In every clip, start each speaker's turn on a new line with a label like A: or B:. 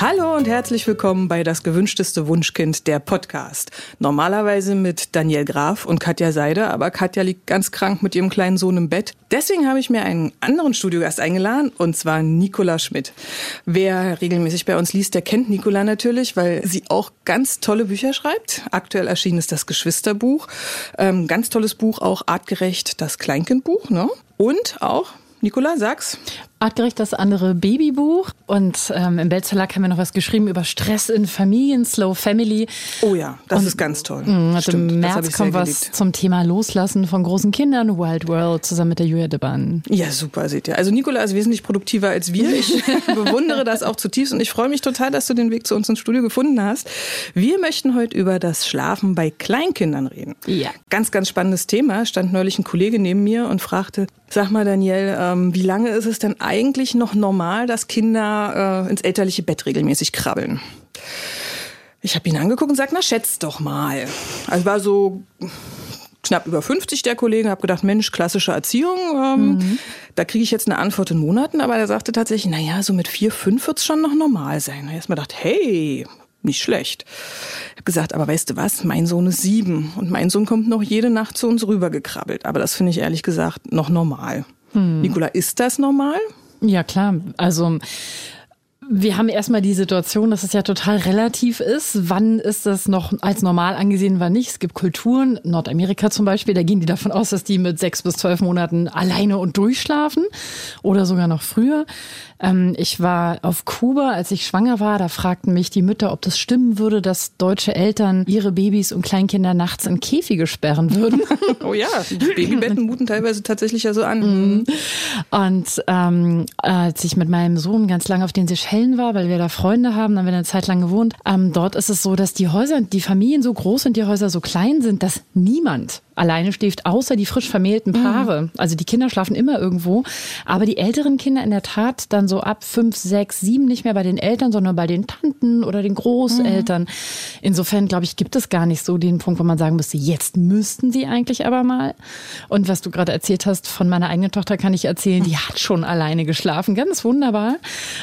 A: Hallo und herzlich willkommen bei Das gewünschteste Wunschkind, der Podcast. Normalerweise mit Daniel Graf und Katja Seide, aber Katja liegt ganz krank mit ihrem kleinen Sohn im Bett. Deswegen habe ich mir einen anderen Studiogast eingeladen, und zwar Nicola Schmidt. Wer regelmäßig bei uns liest, der kennt Nicola natürlich, weil sie auch ganz tolle Bücher schreibt. Aktuell erschienen ist das Geschwisterbuch. Ähm, ganz tolles Buch, auch artgerecht, das Kleinkindbuch. Ne? Und auch Nicola, sag's.
B: Artgerecht das andere Babybuch. Und ähm, im Weltverlag haben wir noch was geschrieben über Stress in Familien, Slow Family.
A: Oh ja, das und, ist ganz toll.
B: Mh, also Im März kommt was zum Thema Loslassen von großen Kindern, Wild World, zusammen mit der Julia Deban.
A: Ja, super, seht ihr. Also Nicola ist wesentlich produktiver als wir. Ich bewundere das auch zutiefst und ich freue mich total, dass du den Weg zu uns ins Studio gefunden hast. Wir möchten heute über das Schlafen bei Kleinkindern reden.
B: Ja.
A: Ganz, ganz spannendes Thema. Stand neulich ein Kollege neben mir und fragte, sag mal Daniel, ähm, wie lange ist es denn eigentlich noch normal, dass Kinder äh, ins elterliche Bett regelmäßig krabbeln? Ich habe ihn angeguckt und sagt, na schätz doch mal. Also war so knapp über 50 der Kollege, habe gedacht, Mensch, klassische Erziehung, ähm, mhm. da kriege ich jetzt eine Antwort in Monaten, aber er sagte tatsächlich, na ja, so mit vier, fünf wird's schon noch normal sein. Da erstmal gedacht, hey, nicht schlecht. Ich habe gesagt, aber weißt du was, mein Sohn ist sieben und mein Sohn kommt noch jede Nacht zu uns rübergekrabbelt. Aber das finde ich ehrlich gesagt noch normal. Hm. Nikola, ist das normal?
B: Ja, klar. Also wir haben erstmal die Situation, dass es ja total relativ ist. Wann ist das noch als normal angesehen, wann nicht? Es gibt Kulturen, Nordamerika zum Beispiel, da gehen die davon aus, dass die mit sechs bis zwölf Monaten alleine und durchschlafen oder sogar noch früher. Ähm, ich war auf Kuba, als ich schwanger war, da fragten mich die Mütter, ob das stimmen würde, dass deutsche Eltern ihre Babys und Kleinkinder nachts in Käfige sperren würden.
A: oh ja, Babybetten muten teilweise tatsächlich ja so an.
B: Mhm. Und ähm, als ich mit meinem Sohn ganz lange auf den Seychellen war, weil wir da Freunde haben, dann haben wir eine Zeit lang gewohnt, ähm, dort ist es so, dass die Häuser, die Familien so groß und die Häuser so klein sind, dass niemand alleine schläft, außer die frisch vermählten Paare. Mhm. Also die Kinder schlafen immer irgendwo. Aber die älteren Kinder in der Tat dann so ab fünf, sechs, sieben nicht mehr bei den Eltern, sondern bei den Tanten oder den Großeltern. Mhm. Insofern, glaube ich, gibt es gar nicht so den Punkt, wo man sagen müsste, jetzt müssten sie eigentlich aber mal. Und was du gerade erzählt hast, von meiner eigenen Tochter kann ich erzählen, die hat schon alleine geschlafen. Ganz wunderbar.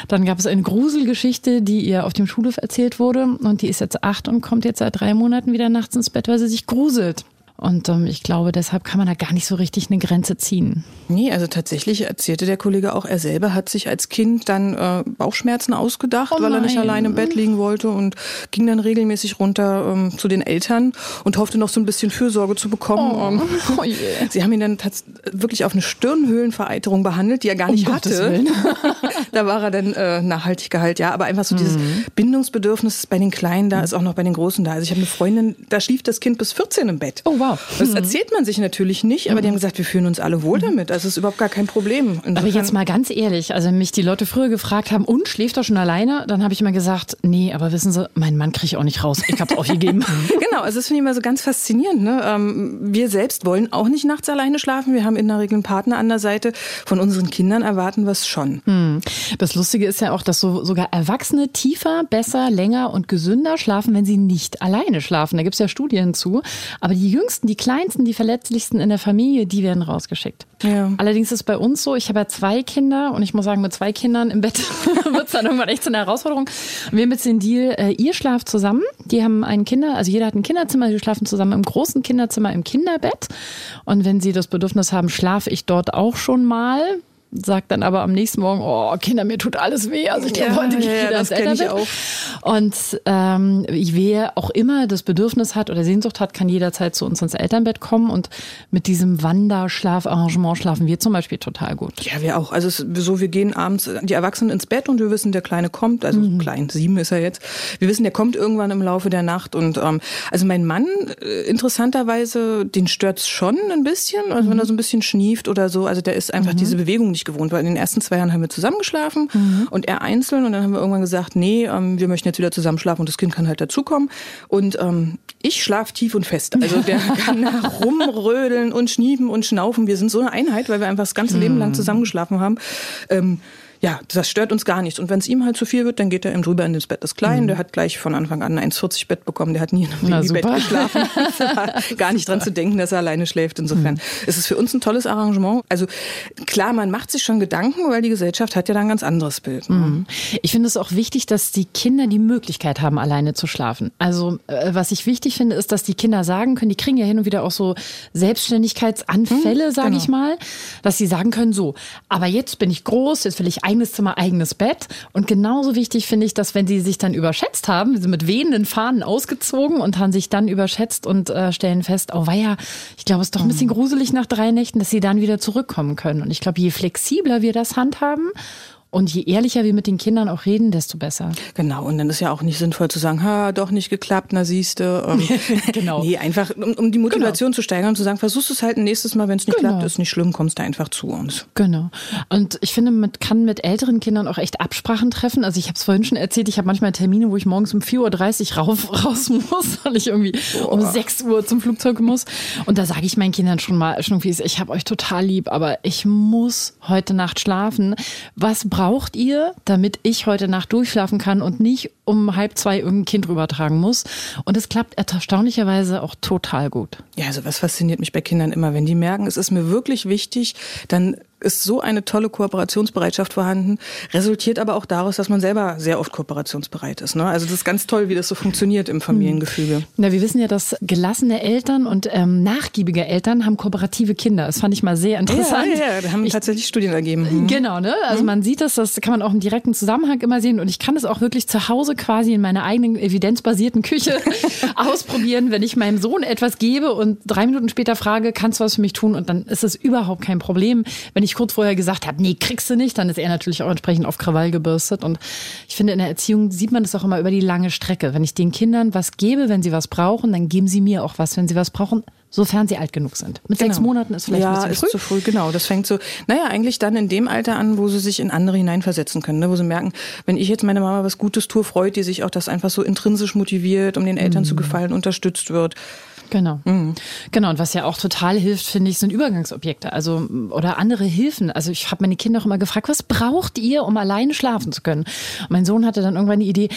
B: Dann gab es eine Gruselgeschichte, die ihr auf dem Schulhof erzählt wurde. Und die ist jetzt acht und kommt jetzt seit drei Monaten wieder nachts ins Bett, weil sie sich gruselt. Und ähm, ich glaube, deshalb kann man da gar nicht so richtig eine Grenze ziehen.
A: Nee, also tatsächlich erzählte der Kollege auch, er selber hat sich als Kind dann äh, Bauchschmerzen ausgedacht, oh weil er nicht allein im Bett liegen wollte und ging dann regelmäßig runter ähm, zu den Eltern und hoffte noch so ein bisschen Fürsorge zu bekommen. Oh. Ähm, oh yeah. Sie haben ihn dann wirklich auf eine Stirnhöhlenvereiterung behandelt, die er gar nicht um hatte. da war er dann äh, nachhaltig geheilt, ja. Aber einfach so mhm. dieses Bindungsbedürfnis bei den Kleinen da, ist auch noch bei den Großen da. Also ich habe eine Freundin, da schlief das Kind bis 14 im Bett.
B: Oh wow. Wow.
A: Das erzählt man sich natürlich nicht, aber die haben gesagt, wir fühlen uns alle wohl damit. Das ist überhaupt gar kein Problem.
B: Insofern aber jetzt mal ganz ehrlich, also wenn mich die Leute früher gefragt haben, und schläft er schon alleine? Dann habe ich immer gesagt, nee, aber wissen Sie, mein Mann kriege ich auch nicht raus. Ich habe es aufgegeben.
A: genau, also das finde ich immer so ganz faszinierend. Ne? Ähm, wir selbst wollen auch nicht nachts alleine schlafen. Wir haben in der Regel einen Partner an der Seite. Von unseren Kindern erwarten wir es schon.
B: Hm. Das Lustige ist ja auch, dass so sogar Erwachsene tiefer, besser, länger und gesünder schlafen, wenn sie nicht alleine schlafen. Da gibt es ja Studien zu. Aber die Jüngsten Jüngsten, die Kleinsten, die Verletzlichsten in der Familie, die werden rausgeschickt. Ja. Allerdings ist bei uns so, ich habe ja zwei Kinder und ich muss sagen, mit zwei Kindern im Bett wird es dann irgendwann echt so eine Herausforderung. Wir haben jetzt den Deal, äh, ihr schlaft zusammen. Die haben ein Kinder, also jeder hat ein Kinderzimmer, die schlafen zusammen im großen Kinderzimmer im Kinderbett. Und wenn sie das Bedürfnis haben, schlafe ich dort auch schon mal sagt dann aber am nächsten Morgen, oh Kinder, mir tut alles weh. Also ich glaube, ja, heute ja, wieder ins Elternbett. Auch. Und ähm, wer auch immer das Bedürfnis hat oder Sehnsucht hat, kann jederzeit zu uns ins Elternbett kommen. Und mit diesem Wanderschlafarrangement schlafen wir zum Beispiel total gut.
A: Ja, wir auch. Also so, wir gehen abends die Erwachsenen ins Bett und wir wissen, der Kleine kommt. Also mhm. klein, sieben ist er jetzt. Wir wissen, der kommt irgendwann im Laufe der Nacht. Und ähm, also mein Mann, äh, interessanterweise, den stört's schon ein bisschen. Also mhm. wenn er so ein bisschen schnieft oder so. Also der ist einfach mhm. diese Bewegung nicht gewohnt, weil in den ersten zwei Jahren haben wir zusammengeschlafen mhm. und er einzeln und dann haben wir irgendwann gesagt, nee, ähm, wir möchten jetzt wieder zusammen schlafen und das Kind kann halt dazukommen und ähm, ich schlafe tief und fest. Also der kann rumrödeln und schniefen und schnaufen. Wir sind so eine Einheit, weil wir einfach das ganze Leben lang mhm. zusammengeschlafen haben. Ähm, ja, das stört uns gar nichts. Und wenn es ihm halt zu viel wird, dann geht er eben drüber in das Bett des Kleinen. Mhm. Der hat gleich von Anfang an ein 1,40 Bett bekommen. Der hat nie in einem Bett geschlafen. gar nicht dran zu denken, dass er alleine schläft. Insofern mhm. ist es für uns ein tolles Arrangement. Also klar, man macht sich schon Gedanken, weil die Gesellschaft hat ja da ein ganz anderes Bild.
B: Ne? Mhm. Ich finde es auch wichtig, dass die Kinder die Möglichkeit haben, alleine zu schlafen. Also äh, was ich wichtig finde, ist, dass die Kinder sagen können, die kriegen ja hin und wieder auch so Selbstständigkeitsanfälle, mhm, sage genau. ich mal, dass sie sagen können, so, aber jetzt bin ich groß, jetzt will ich eigenes Zimmer, eigenes Bett. Und genauso wichtig finde ich, dass wenn sie sich dann überschätzt haben, sie mit wehenden Fahnen ausgezogen und haben sich dann überschätzt und äh, stellen fest, oh weia, ich glaube, es ist doch ein bisschen mhm. gruselig nach drei Nächten, dass sie dann wieder zurückkommen können. Und ich glaube, je flexibler wir das handhaben und je ehrlicher wir mit den Kindern auch reden, desto besser.
A: Genau, und dann ist ja auch nicht sinnvoll zu sagen, ha, doch nicht geklappt, na siehste. Ähm, genau. Nee, einfach, um, um die Motivation genau. zu steigern und zu sagen, versuchst es halt ein nächstes Mal, wenn es nicht genau. klappt, ist nicht schlimm, kommst du einfach zu uns.
B: Genau. Und ich finde, man kann mit älteren Kindern auch echt Absprachen treffen. Also ich habe es vorhin schon erzählt, ich habe manchmal Termine, wo ich morgens um 4.30 Uhr rauf, raus muss, weil ich irgendwie Boah. um 6 Uhr zum Flugzeug muss. Und da sage ich meinen Kindern schon mal, schon wie ich habe euch total lieb, aber ich muss heute Nacht schlafen. Was braucht ihr, damit ich heute Nacht durchschlafen kann und nicht um halb zwei irgendein Kind rübertragen muss. Und es klappt erstaunlicherweise auch total gut.
A: Ja, also was fasziniert mich bei Kindern immer, wenn die merken, es ist mir wirklich wichtig, dann ist so eine tolle Kooperationsbereitschaft vorhanden, resultiert aber auch daraus, dass man selber sehr oft kooperationsbereit ist. Ne? Also das ist ganz toll, wie das so funktioniert im Familiengefüge.
B: Na, wir wissen ja, dass gelassene Eltern und ähm, nachgiebige Eltern haben kooperative Kinder. Das fand ich mal sehr interessant.
A: Ja, ja, ja da haben ich, tatsächlich Studien ergeben.
B: Mhm. Genau, ne? Also mhm. man sieht das, das kann man auch im direkten Zusammenhang immer sehen und ich kann es auch wirklich zu Hause quasi in meiner eigenen evidenzbasierten Küche ausprobieren, wenn ich meinem Sohn etwas gebe und drei Minuten später frage, kannst du was für mich tun? Und dann ist es überhaupt kein Problem. Wenn ich kurz vorher gesagt habe, nee, kriegst du nicht, dann ist er natürlich auch entsprechend auf Krawall gebürstet. Und ich finde, in der Erziehung sieht man das auch immer über die lange Strecke. Wenn ich den Kindern was gebe, wenn sie was brauchen, dann geben sie mir auch was, wenn sie was brauchen sofern sie alt genug sind. Mit genau. sechs Monaten ist vielleicht
A: ja,
B: ein bisschen
A: ist früh. zu früh. Genau, das fängt so, naja, eigentlich dann in dem Alter an, wo sie sich in andere hineinversetzen können, ne? wo sie merken, wenn ich jetzt meiner Mama was Gutes tue, freut die sich auch, dass einfach so intrinsisch motiviert, um den Eltern mhm. zu gefallen, unterstützt wird.
B: Genau. Mhm. Genau. Und was ja auch total hilft, finde ich, sind Übergangsobjekte. Also, oder andere Hilfen. Also, ich habe meine Kinder auch immer gefragt, was braucht ihr, um alleine schlafen zu können? Und mein Sohn hatte dann irgendwann die Idee,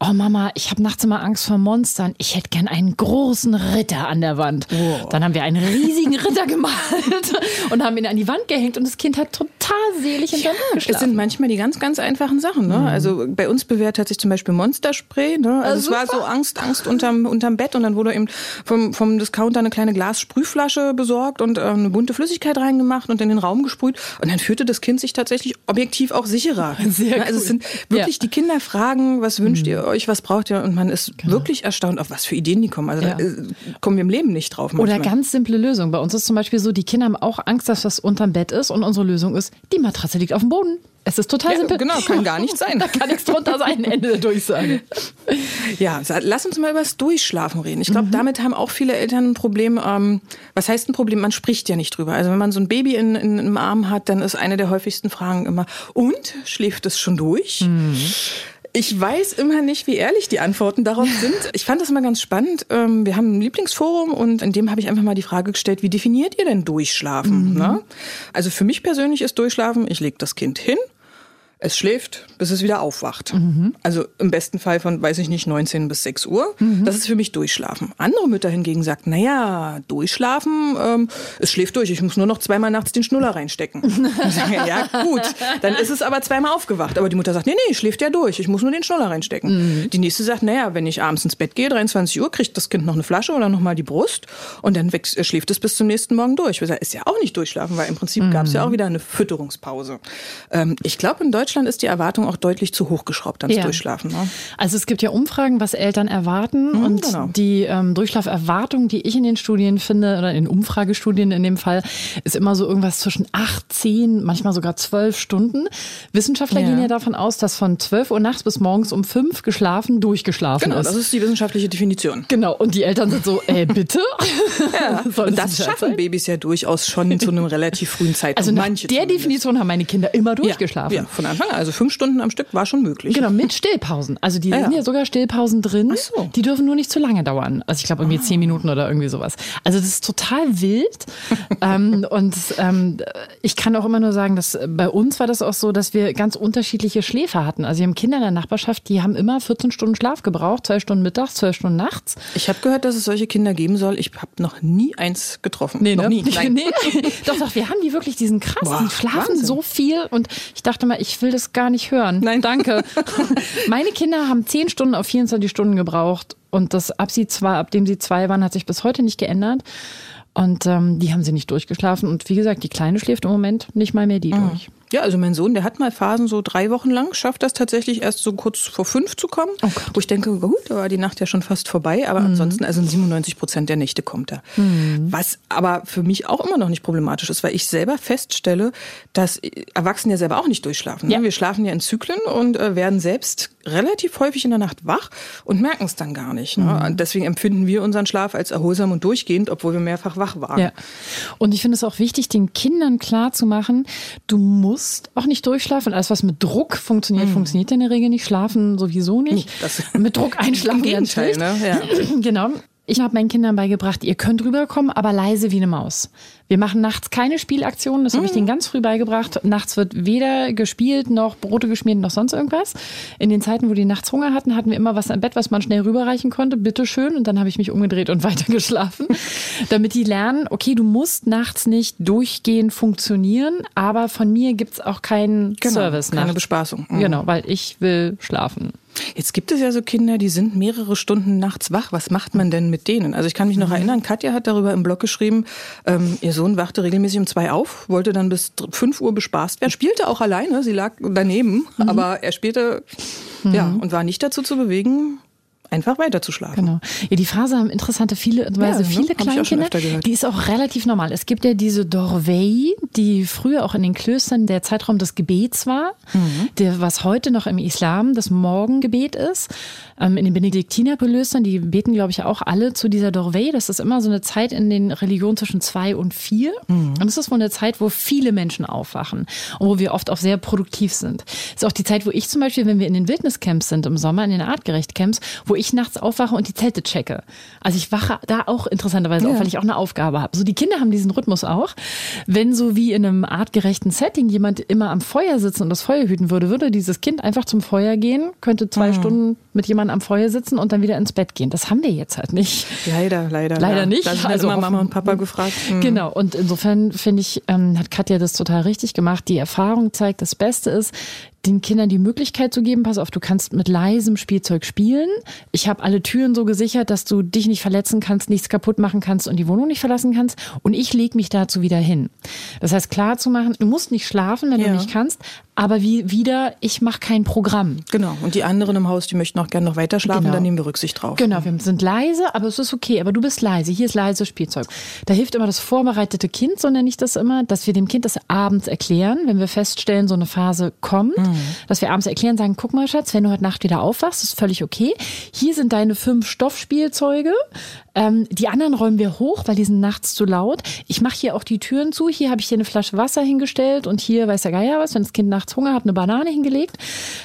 B: oh Mama, ich habe nachts immer Angst vor Monstern. Ich hätte gern einen großen Ritter an der Wand. Oh. Dann haben wir einen riesigen Ritter gemalt und haben ihn an die Wand gehängt und das Kind hat total selig in ja, geschlafen.
A: Es sind manchmal die ganz, ganz einfachen Sachen. Ne? Mhm. Also bei uns bewährt hat sich zum Beispiel Monsterspray. Ne? Also ah, es war so Angst, Angst unterm, unterm Bett und dann wurde eben vom, vom Discounter eine kleine Glassprühflasche besorgt und äh, eine bunte Flüssigkeit reingemacht und in den Raum gesprüht. Und dann fühlte das Kind sich tatsächlich objektiv auch sicherer. Sehr also es sind wirklich ja. die Kinder fragen, was wünscht mhm. ihr euch, was braucht ihr? Und man ist genau. wirklich erstaunt, auf was für Ideen die kommen. Also ja. da äh, kommen wir im Leben nicht drauf.
B: Manchmal. Oder ganz simple Lösungen. Bei uns ist zum Beispiel so, die Kinder haben auch Angst, dass was unterm Bett ist und unsere Lösung ist, die Matratze liegt auf dem Boden. Es ist total ja, simpel.
A: Genau, kann gar nicht sein.
B: da kann nichts drunter sein, Ende der Durchsage.
A: Ja, lass uns mal über das Durchschlafen reden. Ich glaube, mhm. damit haben auch viele Eltern ein Problem. Ähm, was heißt ein Problem? Man spricht ja nicht drüber. Also wenn man so ein Baby in, in, im Arm hat, dann ist eine der häufigsten Fragen immer, und, schläft es schon durch? Mhm. Ich weiß immer nicht, wie ehrlich die Antworten darauf sind. Ich fand das immer ganz spannend. Ähm, wir haben ein Lieblingsforum und in dem habe ich einfach mal die Frage gestellt, wie definiert ihr denn Durchschlafen? Mhm. Ne? Also für mich persönlich ist Durchschlafen, ich lege das Kind hin es schläft, bis es wieder aufwacht. Mhm. Also im besten Fall von, weiß ich nicht, 19 bis 6 Uhr. Mhm. Das ist für mich Durchschlafen. Andere Mütter hingegen sagen, naja, Durchschlafen, ähm, es schläft durch. Ich muss nur noch zweimal nachts den Schnuller reinstecken. sage, ja gut, dann ist es aber zweimal aufgewacht. Aber die Mutter sagt, nee, nee, schläft ja durch. Ich muss nur den Schnuller reinstecken. Mhm. Die nächste sagt, naja, wenn ich abends ins Bett gehe, 23 Uhr, kriegt das Kind noch eine Flasche oder noch mal die Brust und dann wächst, schläft es bis zum nächsten Morgen durch. Ich sage, ist ja auch nicht durchschlafen, weil im Prinzip gab es ja mhm. auch wieder eine Fütterungspause. Ähm, ich glaube, in Deutschland Deutschland ist die Erwartung auch deutlich zu hoch geschraubt ans ja. Durchschlafen. Ne?
B: Also es gibt ja Umfragen, was Eltern erwarten. Mhm, und genau. die ähm, Durchschlaferwartung, die ich in den Studien finde, oder in Umfragestudien in dem Fall, ist immer so irgendwas zwischen acht, zehn, manchmal sogar zwölf Stunden. Wissenschaftler ja. gehen ja davon aus, dass von zwölf Uhr nachts bis morgens um fünf geschlafen, durchgeschlafen
A: genau,
B: ist.
A: Genau, das ist die wissenschaftliche Definition.
B: Genau, und die Eltern sind so, äh, bitte?
A: ja, und das schaffen sein? Babys ja durchaus schon zu einem relativ frühen Zeitpunkt.
B: Also nach Manche der zumindest. Definition haben meine Kinder immer durchgeschlafen. Ja,
A: ja von Anfang, also fünf Stunden am Stück war schon möglich.
B: Genau, mit Stillpausen. Also die
A: Ja,
B: sind
A: ja.
B: sogar Stillpausen drin.
A: Ach so.
B: Die dürfen nur nicht zu lange dauern. Also ich glaube irgendwie zehn Minuten oder irgendwie sowas. Also das ist total wild. ähm, und ähm, ich kann auch immer nur sagen, dass bei uns war das auch so, dass wir ganz unterschiedliche Schläfer hatten. Also wir haben Kinder in der Nachbarschaft, die haben immer 14 Stunden Schlaf gebraucht, zwei Stunden mittags, zwei Stunden nachts.
A: Ich habe gehört, dass es solche Kinder geben soll. Ich habe noch nie eins getroffen. noch nie. Nein.
B: nee. Doch, doch, wir haben die wirklich, die sind krass.
A: Boah,
B: die schlafen
A: Wahnsinn.
B: so viel und ich dachte mal, ich will das gar nicht hören.
A: Nein.
B: danke. Meine Kinder haben 10 Stunden auf 24 Stunden gebraucht und das ab sie zwei, ab dem sie zwei waren, hat sich bis heute nicht geändert. Und ähm, die haben sie nicht durchgeschlafen. Und wie gesagt, die Kleine schläft im Moment nicht mal mehr die durch.
A: Ja, also mein Sohn, der hat mal Phasen so drei Wochen lang, schafft das tatsächlich erst so kurz vor fünf zu kommen.
B: Oh
A: wo ich denke, gut, da war die Nacht ja schon fast vorbei, aber ansonsten, also in 97 Prozent der Nächte kommt er. Was aber für mich auch immer noch nicht problematisch ist, weil ich selber feststelle, dass Erwachsene ja selber auch nicht durchschlafen. ne?
B: Ja.
A: Wir schlafen ja in Zyklen und äh, werden selbst relativ häufig in der Nacht wach und merken es dann gar nicht. Ne? Und deswegen empfinden wir unseren Schlaf als erholsam und durchgehend, obwohl wir mehrfach wach waren.
B: Ja. Und ich finde es auch wichtig, den Kindern klar zu machen, du musst auch nicht durchschlafen. Alles, was mit Druck funktioniert, funktioniert in der Regel nicht. Schlafen sowieso nicht.
A: das-
B: mit Druck einschlafen
A: Im Gegenteil, ne? Ja.
B: Genau. Ich habe meinen Kindern beigebracht, ihr könnt rüberkommen, aber leise wie eine Maus. Wir machen nachts keine Spielaktionen, das habe ich denen ganz früh beigebracht. Nachts wird weder gespielt noch Brote geschmiert noch sonst irgendwas. In den Zeiten, wo die nachts Hunger hatten, hatten wir immer was im Bett, was man schnell rüberreichen konnte. Bitteschön. Und dann habe ich mich umgedreht und weiter geschlafen. Damit die lernen, okay, du musst nachts nicht durchgehend funktionieren, aber von mir gibt's auch keinen Service
A: keine
B: nachts.
A: Bespaßung. Mhm.
B: Genau, weil ich will schlafen.
A: Jetzt gibt es ja so Kinder, die sind mehrere Stunden nachts wach. Was macht man denn mit denen? Also ich kann mich noch erinnern, Katja hat darüber im Blog geschrieben, ähm, ihr Sohn wachte regelmäßig um zwei auf, wollte dann bis fünf Uhr bespaßt werden, spielte auch alleine, sie lag daneben, aber er spielte ja und war nicht dazu zu bewegen, einfach weiter zu schlafen.
B: Genau. Ja, die Phase haben interessante viele, Weise
A: ne?
B: viele
A: schon
B: Kleinkinder. Die ist auch relativ normal. Es gibt ja diese Dorvei, die früher auch in den Klöstern der Zeitraum des Gebets war,
A: Mhm.
B: der, was heute noch im Islam das Morgengebet ist. Ähm, in den Benediktinerklöstern, die beten, glaube ich, auch alle zu dieser Dorvei. Das ist immer so eine Zeit in den Religionen zwischen zwei und vier.
A: Mhm.
B: Und es ist wohl eine Zeit, wo viele Menschen aufwachen und wo wir oft auch sehr produktiv sind. Es ist auch die Zeit, wo ich zum Beispiel, wenn wir in den Wildniscamps sind im Sommer, in den Artgerecht-Camps, wo ich nachts aufwache und die Zelte checke. Also ich wache da auch interessanterweise auf, weil ich auch eine Aufgabe habe. So die Kinder haben diesen Rhythmus auch. Wenn so wie in einem artgerechten Setting jemand immer am Feuer sitzen und das Feuer hüten würde, würde dieses Kind einfach zum Feuer gehen, könnte zwei Stunden mit jemandem am Feuer sitzen und dann wieder ins Bett gehen. Das haben wir jetzt halt nicht.
A: Leider, leider.
B: Leider
A: ja.
B: nicht.
A: Da sind
B: Also
A: immer Mama und Papa gefragt. Mhm.
B: Genau, und insofern finde ich, ähm, hat Katja das total richtig gemacht. Die Erfahrung zeigt, das Beste ist, den Kindern die Möglichkeit zu geben, pass auf, du kannst mit leisem Spielzeug spielen. Ich habe alle Türen so gesichert, dass du dich nicht verletzen kannst, nichts kaputt machen kannst und die Wohnung nicht verlassen kannst. Und ich lege mich dazu wieder hin. Das heißt, klar zu machen, du musst nicht schlafen, wenn
A: Ja.
B: du nicht kannst, aber wie wieder, ich mache kein Programm.
A: Genau. Und die anderen im Haus, die möchten auch gerne noch weiter schlafen,
B: Genau.
A: dann nehmen wir Rücksicht drauf.
B: Genau, wir sind leise, aber es ist okay. Aber du bist leise. Hier ist leise Spielzeug. Da hilft immer das vorbereitete Kind, so nenne ich das immer, dass wir dem Kind das abends erklären, wenn wir feststellen, so eine Phase kommt, dass wir abends erklären, sagen, guck mal, Schatz, wenn du heute Nacht wieder aufwachst, ist völlig okay. Hier sind deine fünf Stoffspielzeuge. Ähm, die anderen räumen wir hoch, weil die sind nachts zu laut. Ich mache hier auch die Türen zu. Hier habe ich dir eine Flasche Wasser hingestellt und hier weiß der Geier was, wenn das Kind nachts Hunger hat, eine Banane hingelegt.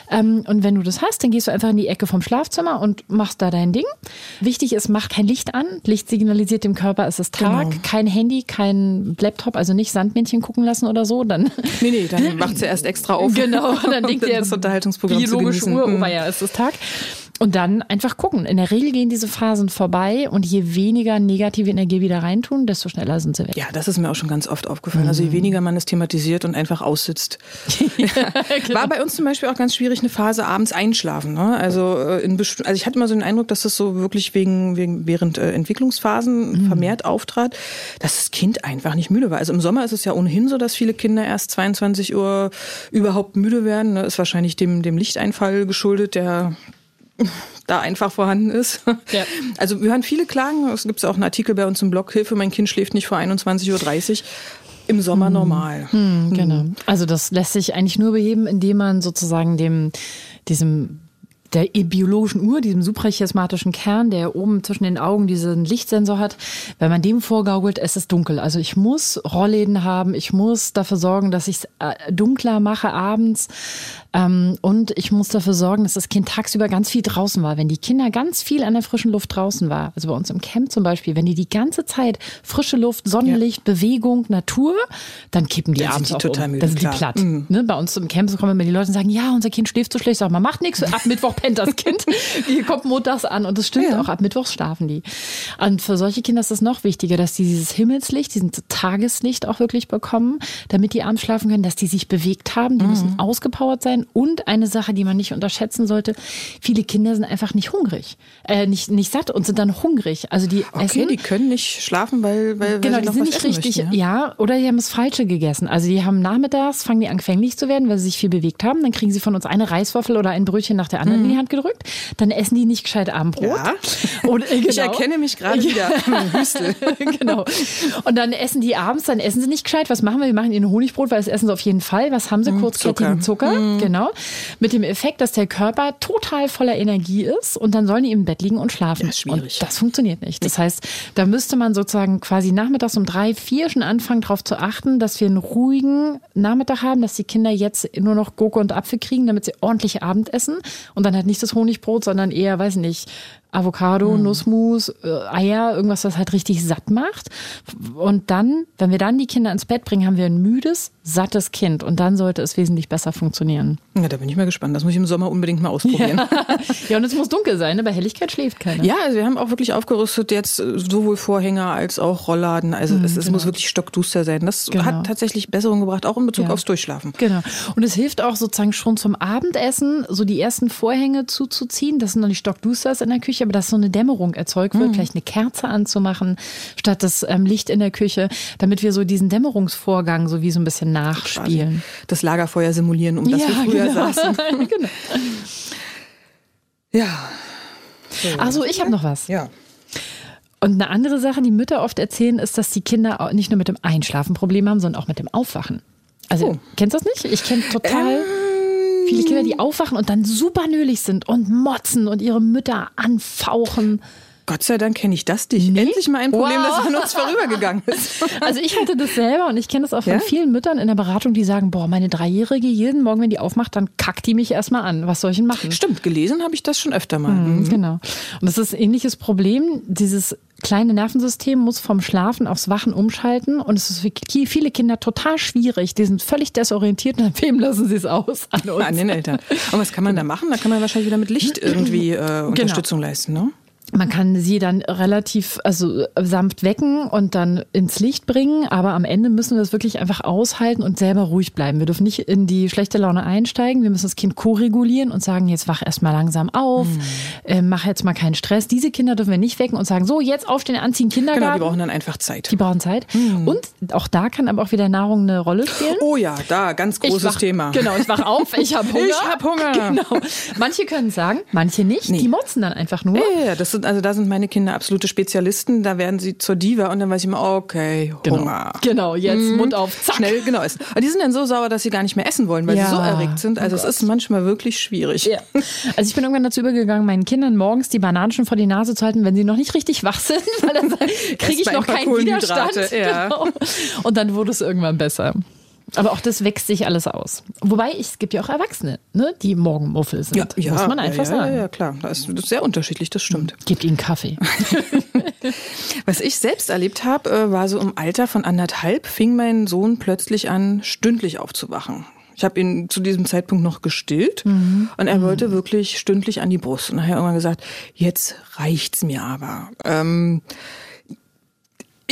B: Ähm, und wenn du das hast, dann gehst du einfach in die Ecke vom Schlafzimmer und machst da dein Ding. Wichtig ist, mach kein Licht an. Licht signalisiert dem Körper, es ist Tag.
A: Genau.
B: Kein Handy, kein Laptop, also nicht Sandmännchen gucken lassen oder so. Dann
A: Nee, nee, dann macht sie erst extra auf.
B: Genau, dann denkt der
A: das Unterhaltungsprogramm
B: biologische. Uhr, oh
A: Mhm.
B: ja, es ist Tag. Und dann einfach gucken. In der Regel gehen diese Phasen vorbei und je weniger negative Energie wieder reintun, desto schneller sind sie weg.
A: Ja, das ist mir auch schon ganz oft aufgefallen. Also je weniger man es thematisiert und einfach aussitzt. War bei uns zum Beispiel auch ganz schwierig, eine Phase abends einschlafen. Ne? Also, äh, in also ich hatte immer so den Eindruck, dass das so wirklich wegen, wegen während äh, Entwicklungsphasen vermehrt auftrat, dass das Kind einfach nicht müde war. Also im Sommer ist es ja ohnehin so, dass viele Kinder erst 22 Uhr überhaupt müde werden. Ne? Ist wahrscheinlich dem, dem Lichteinfall geschuldet, der da einfach vorhanden ist.
B: Ja.
A: Also wir hören viele Klagen. Es gibt auch einen Artikel bei uns im Blog, Hilfe, mein Kind schläft nicht vor 21.30 Uhr. Im Sommer normal.
B: Genau. Also das lässt sich eigentlich nur beheben, indem man sozusagen dem, diesem der biologischen Uhr, diesem suprachiasmatischen Kern, der oben zwischen den Augen diesen Lichtsensor hat, wenn man dem vorgaukelt, es ist dunkel. Also ich muss Rollläden haben, ich muss dafür sorgen, dass ich es äh, dunkler mache abends. Ähm, und ich muss dafür sorgen, dass das Kind tagsüber ganz viel draußen war. Wenn die Kinder ganz viel an der frischen Luft draußen war, also bei uns im Camp zum Beispiel, wenn die die ganze Zeit frische Luft, Sonnenlicht, ja. Bewegung, Natur, dann kippen die
A: dann
B: abends
A: die
B: auch
A: total
B: um.
A: müde,
B: dann sind die platt.
A: Mhm.
B: Ne? Bei uns im Camp kommen immer die Leute und sagen, ja, unser Kind schläft so schlecht. Sag mal, macht nichts, ab Mittwoch pennt das Kind. Hier kommt montags an. Und das stimmt
A: Ja.
B: auch, ab Mittwochs schlafen die. Und für solche Kinder ist es noch wichtiger, dass die dieses Himmelslicht, diesen Tageslicht auch wirklich bekommen, damit die abends schlafen können, dass die sich bewegt haben. Die
A: Mhm.
B: müssen ausgepowert sein. Und eine Sache, die man nicht unterschätzen sollte, viele Kinder sind einfach nicht hungrig. Äh, nicht, nicht satt und sind dann hungrig. Also die
A: Okay,
B: essen
A: die können nicht schlafen, weil, weil,
B: Genau,
A: weil sie
B: die sind nicht richtig,
A: möchten, ja?
B: ja, oder die haben das Falsche gegessen. Also die haben nachmittags, fangen die an quengelig zu werden, weil sie sich viel bewegt haben. Dann kriegen sie von uns eine Reiswaffel oder ein Brötchen nach der anderen in die Hand gedrückt. Dann essen die nicht gescheit Abendbrot.
A: Mhm. Ja.
B: Und, äh,
A: Ich
B: genau.
A: erkenne mich gerade wieder.
B: Genau. Und dann essen die abends, dann essen sie nicht gescheit. Was machen wir? Wir machen ihnen Honigbrot, weil das essen sie auf jeden Fall. Was haben sie? Kurzkettigen Zucker. Genau. Mit dem Effekt, dass der Körper total voller Energie ist und dann sollen die im Bett liegen und schlafen.
A: Ja, schwierig.
B: Und das funktioniert nicht. Das heißt, da müsste man sozusagen quasi nachmittags um drei, vier schon anfangen, darauf zu achten, dass wir einen ruhigen Nachmittag haben, dass die Kinder jetzt nur noch Gurke und Apfel kriegen, damit sie ordentlich Abend essen und dann halt nicht das Honigbrot, sondern eher, weiß nicht, Avocado,
A: Hm.
B: Nussmus, äh, Eier, irgendwas, was halt richtig satt macht. Und dann, wenn wir dann die Kinder ins Bett bringen, haben wir ein müdes, sattes Kind. Und dann sollte es wesentlich besser funktionieren.
A: Ja, da bin ich mal gespannt. Das muss ich im Sommer unbedingt mal ausprobieren.
B: Ja, und es muss dunkel sein, ne? bei Helligkeit schläft keiner.
A: Ja, also wir haben auch wirklich aufgerüstet jetzt äh, sowohl Vorhänger als auch Rollladen. Also es, es muss wirklich stockduster sein. Das
B: Genau.
A: hat tatsächlich Besserung gebracht, auch in Bezug
B: Ja.
A: aufs Durchschlafen.
B: Genau. Und es hilft auch sozusagen schon zum Abendessen, so die ersten Vorhänge zuzuziehen. Das sind noch nicht stockdusters in der Küche, aber dass so eine Dämmerung erzeugt wird, vielleicht eine Kerze anzumachen, statt das ähm, Licht in der Küche, damit wir so diesen Dämmerungsvorgang so wie so ein bisschen nachspielen.
A: Das Lagerfeuer simulieren, um das wir früher
B: genau.
A: saßen.
B: genau.
A: Ja,
B: Also ich habe noch was.
A: ja.
B: Und eine andere Sache, die Mütter oft erzählen, ist, dass die Kinder nicht nur mit dem Einschlafen Probleme haben, sondern auch mit dem Aufwachen. Also,
A: Oh.
B: kennst du das nicht? Ich kenne total viele Kinder, die aufwachen und dann super nölig sind und motzen und ihre Mütter anfauchen.
A: Gott sei Dank kenne ich das dich. Endlich mal ein Problem,
B: Wow.
A: das an uns vorübergegangen ist.
B: Also ich hatte das selber und ich kenne das auch von
A: Ja?
B: vielen Müttern in der Beratung, die sagen, boah, meine Dreijährige, jeden Morgen, wenn die aufmacht, dann kackt die mich erstmal an. Was soll ich denn machen?
A: Stimmt, gelesen habe ich das schon öfter mal. Mhm.
B: Genau. Und das ist ein ähnliches Problem. Dieses kleine Nervensystem muss vom Schlafen aufs Wachen umschalten. Und es ist für viele Kinder total schwierig. Die sind völlig desorientiert und an wem lassen sie es aus? An uns.
A: An den Eltern. Und was kann man da machen? Da kann man wahrscheinlich wieder mit Licht irgendwie äh, Unterstützung leisten, ne?
B: Man kann sie dann relativ also sanft wecken und dann ins Licht bringen, aber am Ende müssen wir es wirklich einfach aushalten und selber ruhig bleiben. Wir dürfen nicht in die schlechte Laune einsteigen. Wir müssen das Kind ko-regulieren und sagen, jetzt wach erst mal langsam auf,
A: Hm.
B: äh, mach jetzt mal keinen Stress. Diese Kinder dürfen wir nicht wecken und sagen, so jetzt aufstehen, anziehen, Kindergarten.
A: Genau, die brauchen dann einfach Zeit.
B: Die brauchen Zeit. Und auch da kann aber auch wieder Nahrung eine Rolle spielen.
A: Oh ja, da, ganz großes
B: wach,
A: Thema.
B: Genau, ich wach auf, ich habe Hunger.
A: Ich hab Hunger.
B: Genau. Manche können es sagen, manche nicht.
A: Nee.
B: Die motzen dann einfach nur.
A: Ja, das sind, also da sind meine Kinder absolute Spezialisten. Da werden sie zur Diva und dann weiß ich immer, okay, Hunger.
B: Genau, jetzt Mund auf, zack.
A: Schnell, genau essen. Aber die sind dann so sauer, dass sie gar nicht mehr essen wollen, weil
B: Ja.
A: sie so erregt sind. Also es ist manchmal wirklich schwierig.
B: Ja. Also ich bin irgendwann dazu übergegangen, meinen Kindern morgens die Bananen schon vor die Nase zu halten, wenn sie noch nicht richtig wach sind, weil dann kriege ich noch keinen Widerstand.
A: Ja.
B: Genau. Und dann wurde es irgendwann besser. Aber auch das wächst sich alles aus. Wobei, es gibt ja auch Erwachsene, ne, die Morgenmuffel sind. muss man einfach
A: ja,
B: sagen.
A: Ja, ja, klar. Das ist, sehr unterschiedlich, das stimmt.
B: Gebt ihnen Kaffee.
A: Was ich selbst erlebt habe, äh, war so im Alter von anderthalb, fing mein Sohn plötzlich an, stündlich aufzuwachen. Ich habe ihn zu diesem Zeitpunkt noch gestillt
B: Mhm.
A: und er wollte wirklich stündlich an die Brust. Und nachher irgendwann gesagt, jetzt reicht's mir aber. Ähm,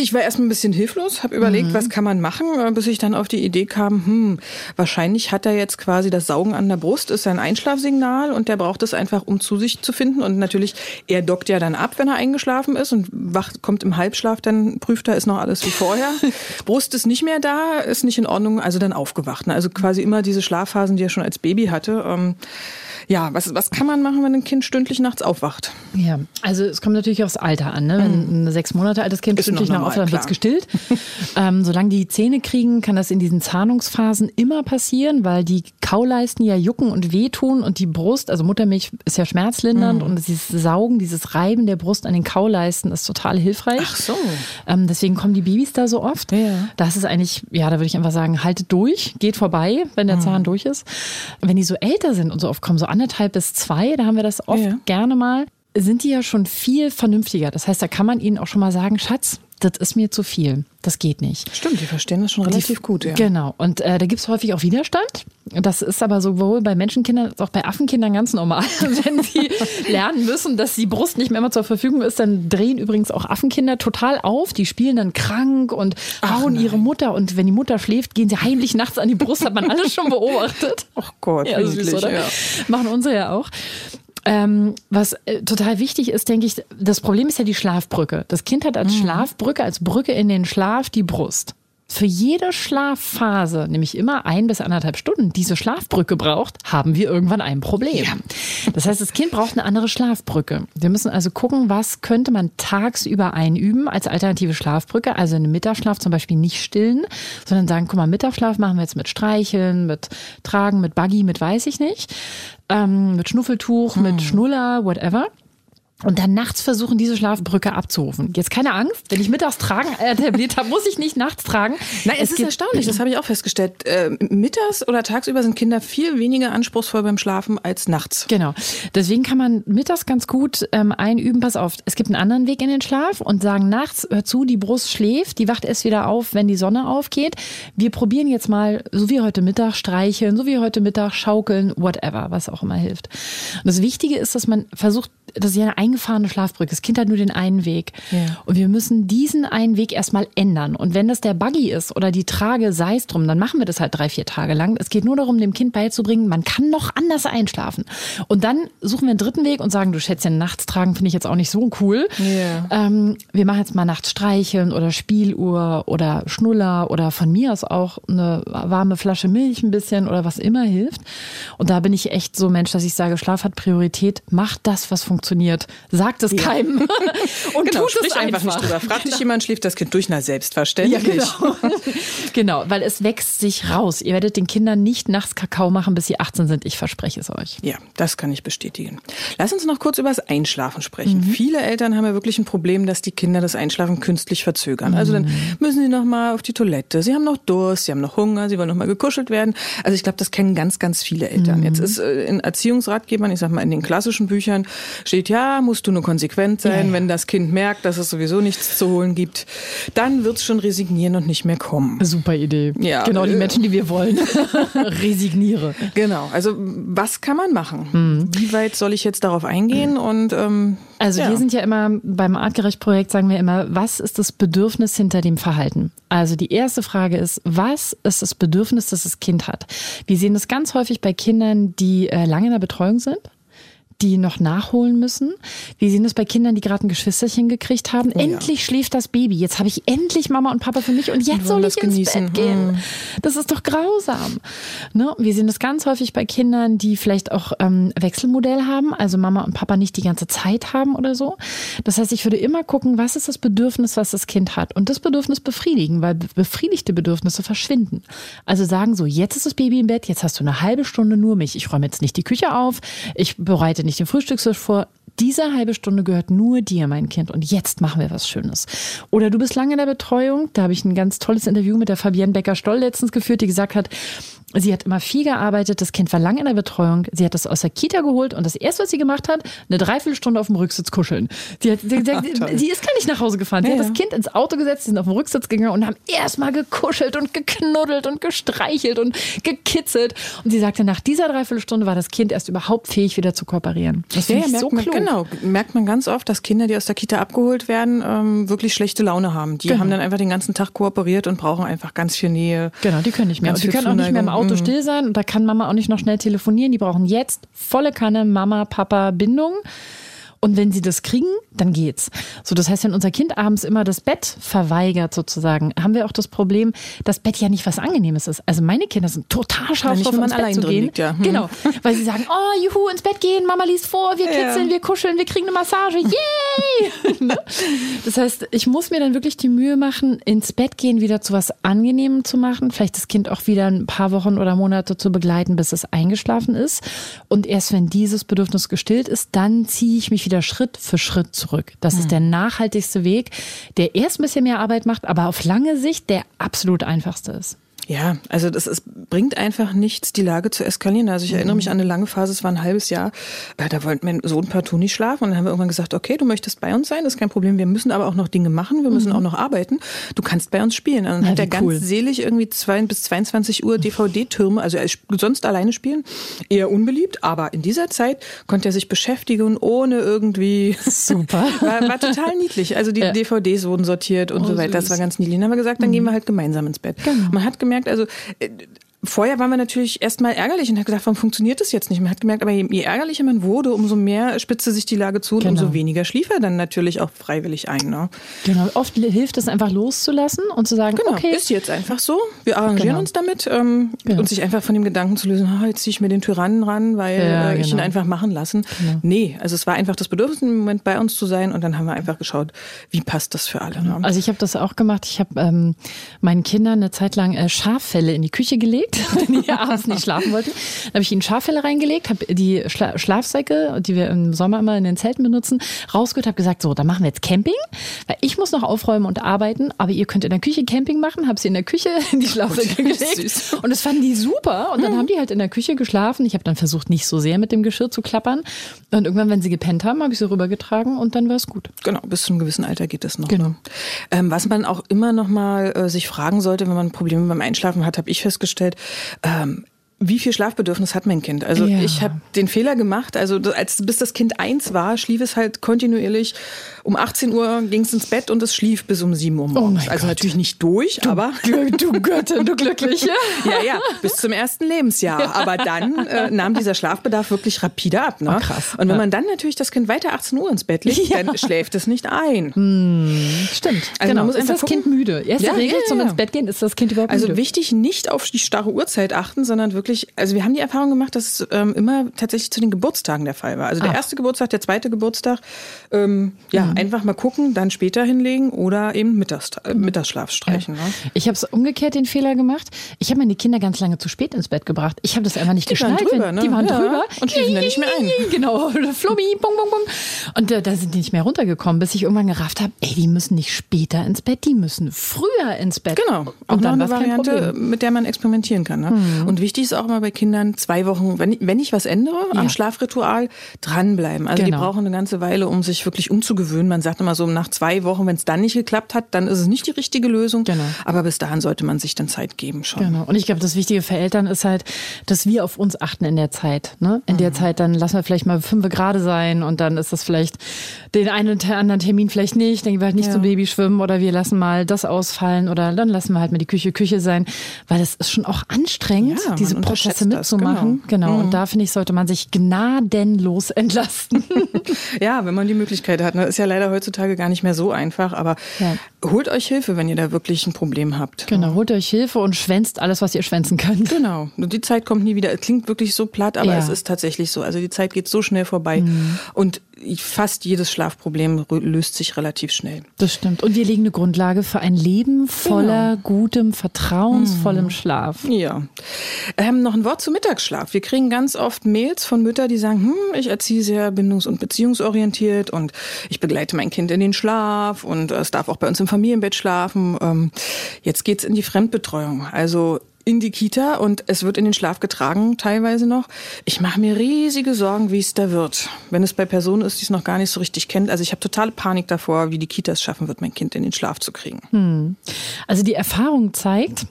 A: ich war erstmal ein bisschen hilflos, habe überlegt, was kann man machen, äh, bis ich dann auf die Idee kam, hm, wahrscheinlich hat er jetzt quasi das Saugen an der Brust, ist sein Einschlafsignal und der braucht es einfach, um zu sich zu finden. Und natürlich, er dockt ja dann ab, wenn er eingeschlafen ist und wacht, kommt im Halbschlaf, dann prüft er, ist noch alles wie vorher. Brust ist nicht mehr da, ist nicht in Ordnung, also dann aufgewacht. Ne? Also quasi immer diese Schlafphasen, die er schon als Baby hatte. Ähm, Ja, was, was kann man machen, wenn ein Kind stündlich nachts aufwacht?
B: Ja, also es kommt natürlich aufs Alter an. Ne? Wenn ein sechs Monate altes Kind
A: Ist
B: stündlich
A: noch
B: nach
A: normal,
B: aufwacht, wird
A: klar.
B: gestillt. ähm, solange die Zähne kriegen, kann das in diesen Zahnungsphasen immer passieren, weil die Kauleisten ja jucken und wehtun und die Brust, also Muttermilch ist ja schmerzlindernd und dieses Saugen, dieses Reiben der Brust an den Kauleisten ist total hilfreich.
A: Ach so.
B: Ähm, deswegen kommen die Babys da so oft.
A: Ja.
B: Das ist eigentlich, ja, da würde ich einfach sagen, haltet durch, geht vorbei, wenn der Zahn durch ist. Wenn die so älter sind und so oft kommen, so anderthalb bis zwei, da haben wir das oft
A: Ja.
B: gerne mal, sind die ja schon viel vernünftiger. Das heißt, da kann man ihnen auch schon mal sagen, Schatz, das ist mir zu viel. Das geht nicht.
A: Stimmt, die verstehen das schon relativ gut, ja.
B: Genau. Und äh, da gibt es häufig auch Widerstand. Das ist aber sowohl bei Menschenkindern als auch bei Affenkindern ganz normal. Wenn sie lernen müssen, dass die Brust nicht mehr immer zur Verfügung ist, dann drehen übrigens auch Affenkinder total auf. Die spielen dann krank und hauen ihre Mutter. Und wenn die Mutter schläft, gehen sie heimlich nachts an die Brust. Hat man alles schon beobachtet.
A: Ach Gott,
B: Ja, süß, oder?
A: ja.
B: Machen unsere ja auch. Ähm, was äh, total wichtig ist, denke ich, das Problem ist ja die Schlafbrücke. Das Kind hat
A: Mhm.
B: als Schlafbrücke, als Brücke in den Schlaf die Brust. Für jede Schlafphase, nämlich immer ein bis anderthalb Stunden, diese Schlafbrücke braucht, haben wir irgendwann ein Problem. Das heißt, das Kind braucht eine andere Schlafbrücke. Wir müssen also gucken, was könnte man tagsüber einüben als alternative Schlafbrücke. Also einen Mittagsschlaf zum Beispiel nicht stillen, sondern sagen, guck mal, Mittagsschlaf machen wir jetzt mit Streicheln, mit Tragen, mit Buggy, mit weiß ich nicht, ähm, mit Schnuffeltuch,
A: Hm.
B: mit Schnuller, whatever. Und dann nachts versuchen, diese Schlafbrücke abzurufen. Jetzt keine Angst, wenn ich mittags tragen äh, etabliert habe, muss ich nicht nachts tragen.
A: Nein, es, ist
B: gibt-
A: erstaunlich, das habe ich auch festgestellt. Äh, mittags oder tagsüber sind Kinder viel weniger anspruchsvoll beim Schlafen als nachts.
B: Genau. Deswegen kann man mittags ganz gut ähm, einüben, pass auf, es gibt einen anderen Weg in den Schlaf und sagen nachts, hör zu, die Brust schläft, die wacht erst wieder auf, wenn die Sonne aufgeht. Wir probieren jetzt mal, so wie heute Mittag, streicheln, so wie heute Mittag, schaukeln, whatever, was auch immer hilft. Und das Wichtige ist, dass man versucht, das ist ja eine eingefahrene Schlafbrücke. Das Kind hat nur den einen Weg.
A: Ja.
B: Und wir müssen diesen einen Weg erstmal ändern. Und wenn das der Buggy ist oder die Trage, sei es drum, dann machen wir das halt drei, vier Tage lang. Es geht nur darum, dem Kind beizubringen, man kann noch anders einschlafen. Und dann suchen wir einen dritten Weg und sagen, du Schätzchen, nachts tragen finde ich jetzt auch nicht so cool.
A: Ja.
B: Ähm, wir machen jetzt mal nachts streicheln oder Spieluhr oder Schnuller oder von mir aus auch eine warme Flasche Milch ein bisschen oder was immer hilft. Und da bin ich echt so Mensch, dass ich sage, Schlaf hat Priorität, macht das, was funktioniert. Sagt es keinem. Und
A: Genau,
B: tut
A: sprich
B: es
A: einfach, nicht drüber. Fragt dich jemand, schläft das Kind durch? Na, selbstverständlich.
B: Ja, genau. genau, weil es wächst sich raus. Ihr werdet den Kindern nicht nachts Kakao machen, bis sie 18 sind. Ich verspreche es euch.
A: Ja, das kann ich bestätigen. Lass uns noch kurz über das Einschlafen sprechen.
B: Mhm.
A: Viele Eltern haben ja wirklich ein Problem, dass die Kinder das Einschlafen künstlich verzögern. Also dann
B: Mhm.
A: müssen sie noch mal auf die Toilette. Sie haben noch Durst, sie haben noch Hunger, sie wollen noch mal gekuschelt werden. Also ich glaube, das kennen ganz, ganz viele Eltern.
B: Mhm.
A: Jetzt ist äh, in Erziehungsratgebern, ich sag mal in den klassischen Büchern, steht ja, musst du nur konsequent sein.
B: Ja, ja.
A: Wenn das Kind merkt, dass es sowieso nichts zu holen gibt, dann wird's schon resignieren und nicht mehr kommen.
B: Super Idee.
A: Ja,
B: genau die
A: äh,
B: Menschen, die wir wollen. Resigniere.
A: Genau. Also was kann man machen? Wie weit soll ich jetzt darauf eingehen? Und ähm,
B: Also
A: ja.
B: wir sind ja immer beim Artgerecht-Projekt sagen wir immer, was ist das Bedürfnis hinter dem Verhalten? Also die erste Frage ist, was ist das Bedürfnis, das das Kind hat? Wir sehen das ganz häufig bei Kindern, die äh, lange in der Betreuung sind die noch nachholen müssen. Wir sehen das bei Kindern, die gerade ein Geschwisterchen gekriegt haben.
A: Oh ja.
B: endlich schläft das Baby. Jetzt habe ich endlich Mama und Papa für mich und jetzt soll ich
A: das
B: ins
A: genießen.
B: Bett gehen.
A: Hm.
B: Das ist doch grausam. Ne? Wir sehen das ganz häufig bei Kindern, die vielleicht auch ähm, Wechselmodell haben, also Mama und Papa nicht die ganze Zeit haben oder so. Das heißt, ich würde immer gucken, was ist das Bedürfnis, was das Kind hat und das Bedürfnis befriedigen, weil befriedigte Bedürfnisse verschwinden. Also sagen so, jetzt ist das Baby im Bett, jetzt hast du eine halbe Stunde nur mich. Ich räume jetzt nicht die Küche auf, ich bereite nicht den Frühstückstisch vor. Diese halbe Stunde gehört nur dir, mein Kind. Und jetzt machen wir was Schönes. Oder du bist lange in der Betreuung. Da habe ich ein ganz tolles Interview mit der Fabienne Becker-Stoll letztens geführt, die gesagt hat, sie hat immer viel gearbeitet. Das Kind war lange in der Betreuung. Sie hat das aus der Kita geholt. Und das erste, was sie gemacht hat, eine Dreiviertelstunde auf dem Rücksitz kuscheln. Sie, hat, sie,
A: Toll.
B: sie ist gar nicht nach Hause gefahren. Sie
A: Ja,
B: hat das Kind ins Auto gesetzt, sie sind auf den Rücksitz gegangen und haben erstmal gekuschelt und geknuddelt und gestreichelt und gekitzelt. Und sie sagte, nach dieser Dreiviertelstunde war das Kind erst überhaupt fähig, wieder zu kooperieren. Das finde
A: ja,
B: ich so klug.
A: genau, merkt man ganz oft, dass Kinder, die aus der Kita abgeholt werden, ähm, wirklich schlechte Laune haben. Die
B: Genau.
A: haben dann einfach den ganzen Tag kooperiert und brauchen einfach ganz viel Nähe.
B: Genau, die können nicht mehr. Und die können auch nicht mehr im. Auto
A: Mhm.
B: still sein und da kann Mama auch nicht noch schnell telefonieren. Die brauchen jetzt volle Kanne Mama, Papa, Bindung. Und wenn sie das kriegen, dann geht's. So, das heißt, wenn unser Kind abends immer das Bett verweigert sozusagen, haben wir auch das Problem, dass Bett ja nicht was Angenehmes ist. Also meine Kinder sind total scharf
A: nicht,
B: drauf,
A: wenn man
B: ins Bett zu gehen.
A: liegt, ja. Hm.
B: Genau, weil sie sagen, oh juhu, ins Bett gehen, Mama liest vor, wir kitzeln, wir kuscheln, wir kriegen eine Massage, yay! Ne? das heißt, ich muss mir dann wirklich die Mühe machen, ins Bett gehen wieder zu was Angenehmem zu machen, vielleicht das Kind auch wieder ein paar Wochen oder Monate zu begleiten, bis es eingeschlafen ist. Und erst wenn dieses Bedürfnis gestillt ist, dann ziehe ich mich wieder Schritt für Schritt zurück. Das ist der nachhaltigste Weg, der erst ein bisschen mehr Arbeit macht, aber auf lange Sicht der absolut einfachste ist.
A: Ja, also das ist, bringt einfach nichts, die Lage zu eskalieren. Also ich erinnere mich an eine lange Phase, es war ein halbes Jahr, äh, da wollte mein Sohn partout nicht schlafen und dann haben wir irgendwann gesagt, okay, du möchtest bei uns sein, das ist kein Problem, wir müssen aber auch noch Dinge machen, wir müssen auch noch arbeiten, du kannst bei uns spielen. Und dann
B: Ja,
A: hat er ganz
B: cool.
A: selig irgendwie zwei bis 22 Uhr DVD-Türme, also er sonst alleine spielen, eher unbeliebt, aber in dieser Zeit konnte er sich beschäftigen ohne irgendwie...
B: Super.
A: War, war total niedlich. Also die
B: Ja.
A: DVDs wurden sortiert und
B: Oh,
A: so weiter. Das war ganz niedlich. Dann haben wir gesagt, dann gehen wir halt gemeinsam ins Bett. Man hat gemerkt, also äh, Vorher waren wir natürlich erstmal ärgerlich und hat gesagt, warum funktioniert das jetzt nicht? Man hat gemerkt, aber je, je ärgerlicher man wurde, umso mehr spitzte sich die Lage zu und
B: Genau.
A: umso weniger schlief er dann natürlich auch freiwillig ein. Ne?
B: Genau, oft hilft es einfach loszulassen und zu sagen,
A: Genau,
B: okay,
A: ist jetzt einfach so. Wir arrangieren
B: Genau.
A: uns damit ähm,
B: Genau.
A: und sich einfach von dem Gedanken zu lösen, ah, jetzt ziehe ich mir den Tyrannen ran, weil
B: Ja,
A: äh, ich ihn
B: genau.
A: einfach machen lassen. Nee, also es war einfach das Bedürfnis im Moment bei uns zu sein und dann haben wir einfach geschaut, wie passt das für alle. Ne?
B: Also ich habe das auch gemacht. Ich habe ähm, meinen Kindern eine Zeit lang äh, Schaffelle in die Küche gelegt, wenn die abends nicht schlafen wollten. Dann habe ich ihnen Schaffelle reingelegt, habe die Schla Schlafsäcke, die wir im Sommer immer in den Zelten benutzen, rausgeholt, habe gesagt, so, dann machen wir jetzt Camping, weil ich muss noch aufräumen und arbeiten, aber ihr könnt in der Küche Camping machen. Habe sie in der Küche in die Schlafsäcke gelegt
A: süß.
B: und das fanden die super. Und dann haben die halt in der Küche geschlafen. Ich habe dann versucht, nicht so sehr mit dem Geschirr zu klappern. Und irgendwann, wenn sie gepennt haben, habe ich sie rübergetragen und dann war es gut.
A: Genau, bis zu einem gewissen Alter geht das noch.
B: Genau.
A: Ne? Ähm, was man auch immer noch mal äh, sich fragen sollte, wenn man Probleme beim Einschlafen hat, habe ich festgestellt. Ähm, wie viel Schlafbedürfnis hat mein Kind? Also
B: Ja.
A: ich habe den Fehler gemacht, also als bis das Kind eins war, schlief es halt kontinuierlich. Um 18 Uhr ging es ins Bett und es schlief bis um 7 Uhr morgens.
B: mein
A: also
B: Gott.
A: natürlich nicht durch, aber
B: Du Göttin, du Glückliche.
A: ja, ja, bis zum ersten Lebensjahr. Aber dann äh, nahm dieser Schlafbedarf wirklich rapide ab. Ne?
B: Oh, krass.
A: Und wenn man dann natürlich das Kind weiter 18 Uhr ins Bett legt,
B: Ja.
A: dann schläft es nicht ein.
B: Stimmt.
A: Also
B: genau.
A: man muss
B: ist
A: einfach
B: das
A: gucken-
B: Kind müde? Erste
A: Ja,
B: Regel zum ins Bett gehen, ist das Kind überhaupt
A: Also
B: müde?
A: wichtig, nicht auf die starre Uhrzeit achten, sondern wirklich, also wir haben die Erfahrung gemacht, dass es ähm, immer tatsächlich zu den Geburtstagen der Fall war. Also der
B: Ah.
A: erste Geburtstag, der zweite Geburtstag, ähm, ja, einfach mal gucken, dann später hinlegen oder eben Mittags äh, Mittagsschlaf streichen. Ne?
B: Ich habe es umgekehrt den Fehler gemacht. Ich habe meine Kinder ganz lange zu spät ins Bett gebracht. Ich habe das einfach nicht
A: Die waren
B: geschnallt.
A: drüber,
B: wenn-
A: ne?
B: Die waren
A: Ja.
B: drüber.
A: Und schliefen dann nicht mehr ein.
B: Genau. Flummi, bum, bum, bum. Und äh, da sind die nicht mehr runtergekommen, bis ich irgendwann gerafft habe, ey, die müssen nicht später ins Bett, die müssen früher ins Bett.
A: Genau, auch
B: Und dann
A: eine Variante, mit der man experimentieren kann. Ne? Und wichtig ist auch immer bei Kindern zwei Wochen, wenn, wenn ich was ändere
B: Ja.
A: am Schlafritual, dranbleiben. Also die
B: Genau.
A: brauchen eine ganze Weile, um sich wirklich umzugewöhnen. Man sagt immer so, nach zwei Wochen, wenn es dann nicht geklappt hat, dann ist es nicht die richtige Lösung.
B: Genau.
A: Aber bis dahin sollte man sich dann Zeit geben schon.
B: Genau. Und ich glaube, das Wichtige für Eltern ist halt, dass wir auf uns achten in der Zeit. Ne? In
A: Mhm.
B: der Zeit, dann lassen wir vielleicht mal fünf gerade sein und dann ist das vielleicht den einen oder anderen Termin vielleicht nicht. Dann gehen wir halt nicht
A: Ja.
B: zum Baby schwimmen oder wir lassen mal das ausfallen oder dann lassen wir halt mal die Küche Küche sein, weil es ist schon auch anstrengend,
A: Ja,
B: diese Prozesse
A: das,
B: mitzumachen.
A: genau.
B: Genau. Und da finde ich, sollte man sich gnadenlos entlasten.
A: Ja, wenn man die Möglichkeit hat. Ne? Ist ja leider heutzutage gar nicht mehr so einfach. Aber
B: Ja.
A: holt euch Hilfe, wenn ihr da wirklich ein Problem habt.
B: genau. Holt euch Hilfe und schwänzt alles, was ihr schwänzen könnt.
A: Genau. Und die Zeit kommt nie wieder. Es klingt wirklich so platt, aber
B: Ja. Mhm.
A: es ist tatsächlich so. Also die Zeit geht so schnell vorbei. Und fast jedes Schlafproblem löst sich relativ schnell.
B: Das stimmt. Und wir legen eine Grundlage für ein Leben voller
A: Genau.
B: gutem, vertrauensvollem
A: Mhm.
B: Schlaf.
A: Ja. Ähm, noch ein Wort zum Mittagsschlaf. Wir kriegen ganz oft Mails von Müttern, die sagen, hm, ich erziehe sehr bindungs- und beziehungsorientiert und ich begleite mein Kind in den Schlaf und es darf auch bei uns im Familienbett schlafen. Ähm, jetzt geht's in die Fremdbetreuung. Also in die Kita und es wird in den Schlaf getragen, teilweise noch. Ich mache mir riesige Sorgen, wie es da wird. Wenn es bei Personen ist, die es noch gar nicht so richtig kennt. Also ich habe totale Panik davor, wie die Kita es schaffen wird, mein Kind in den Schlaf zu kriegen.
B: Also die Erfahrung zeigt,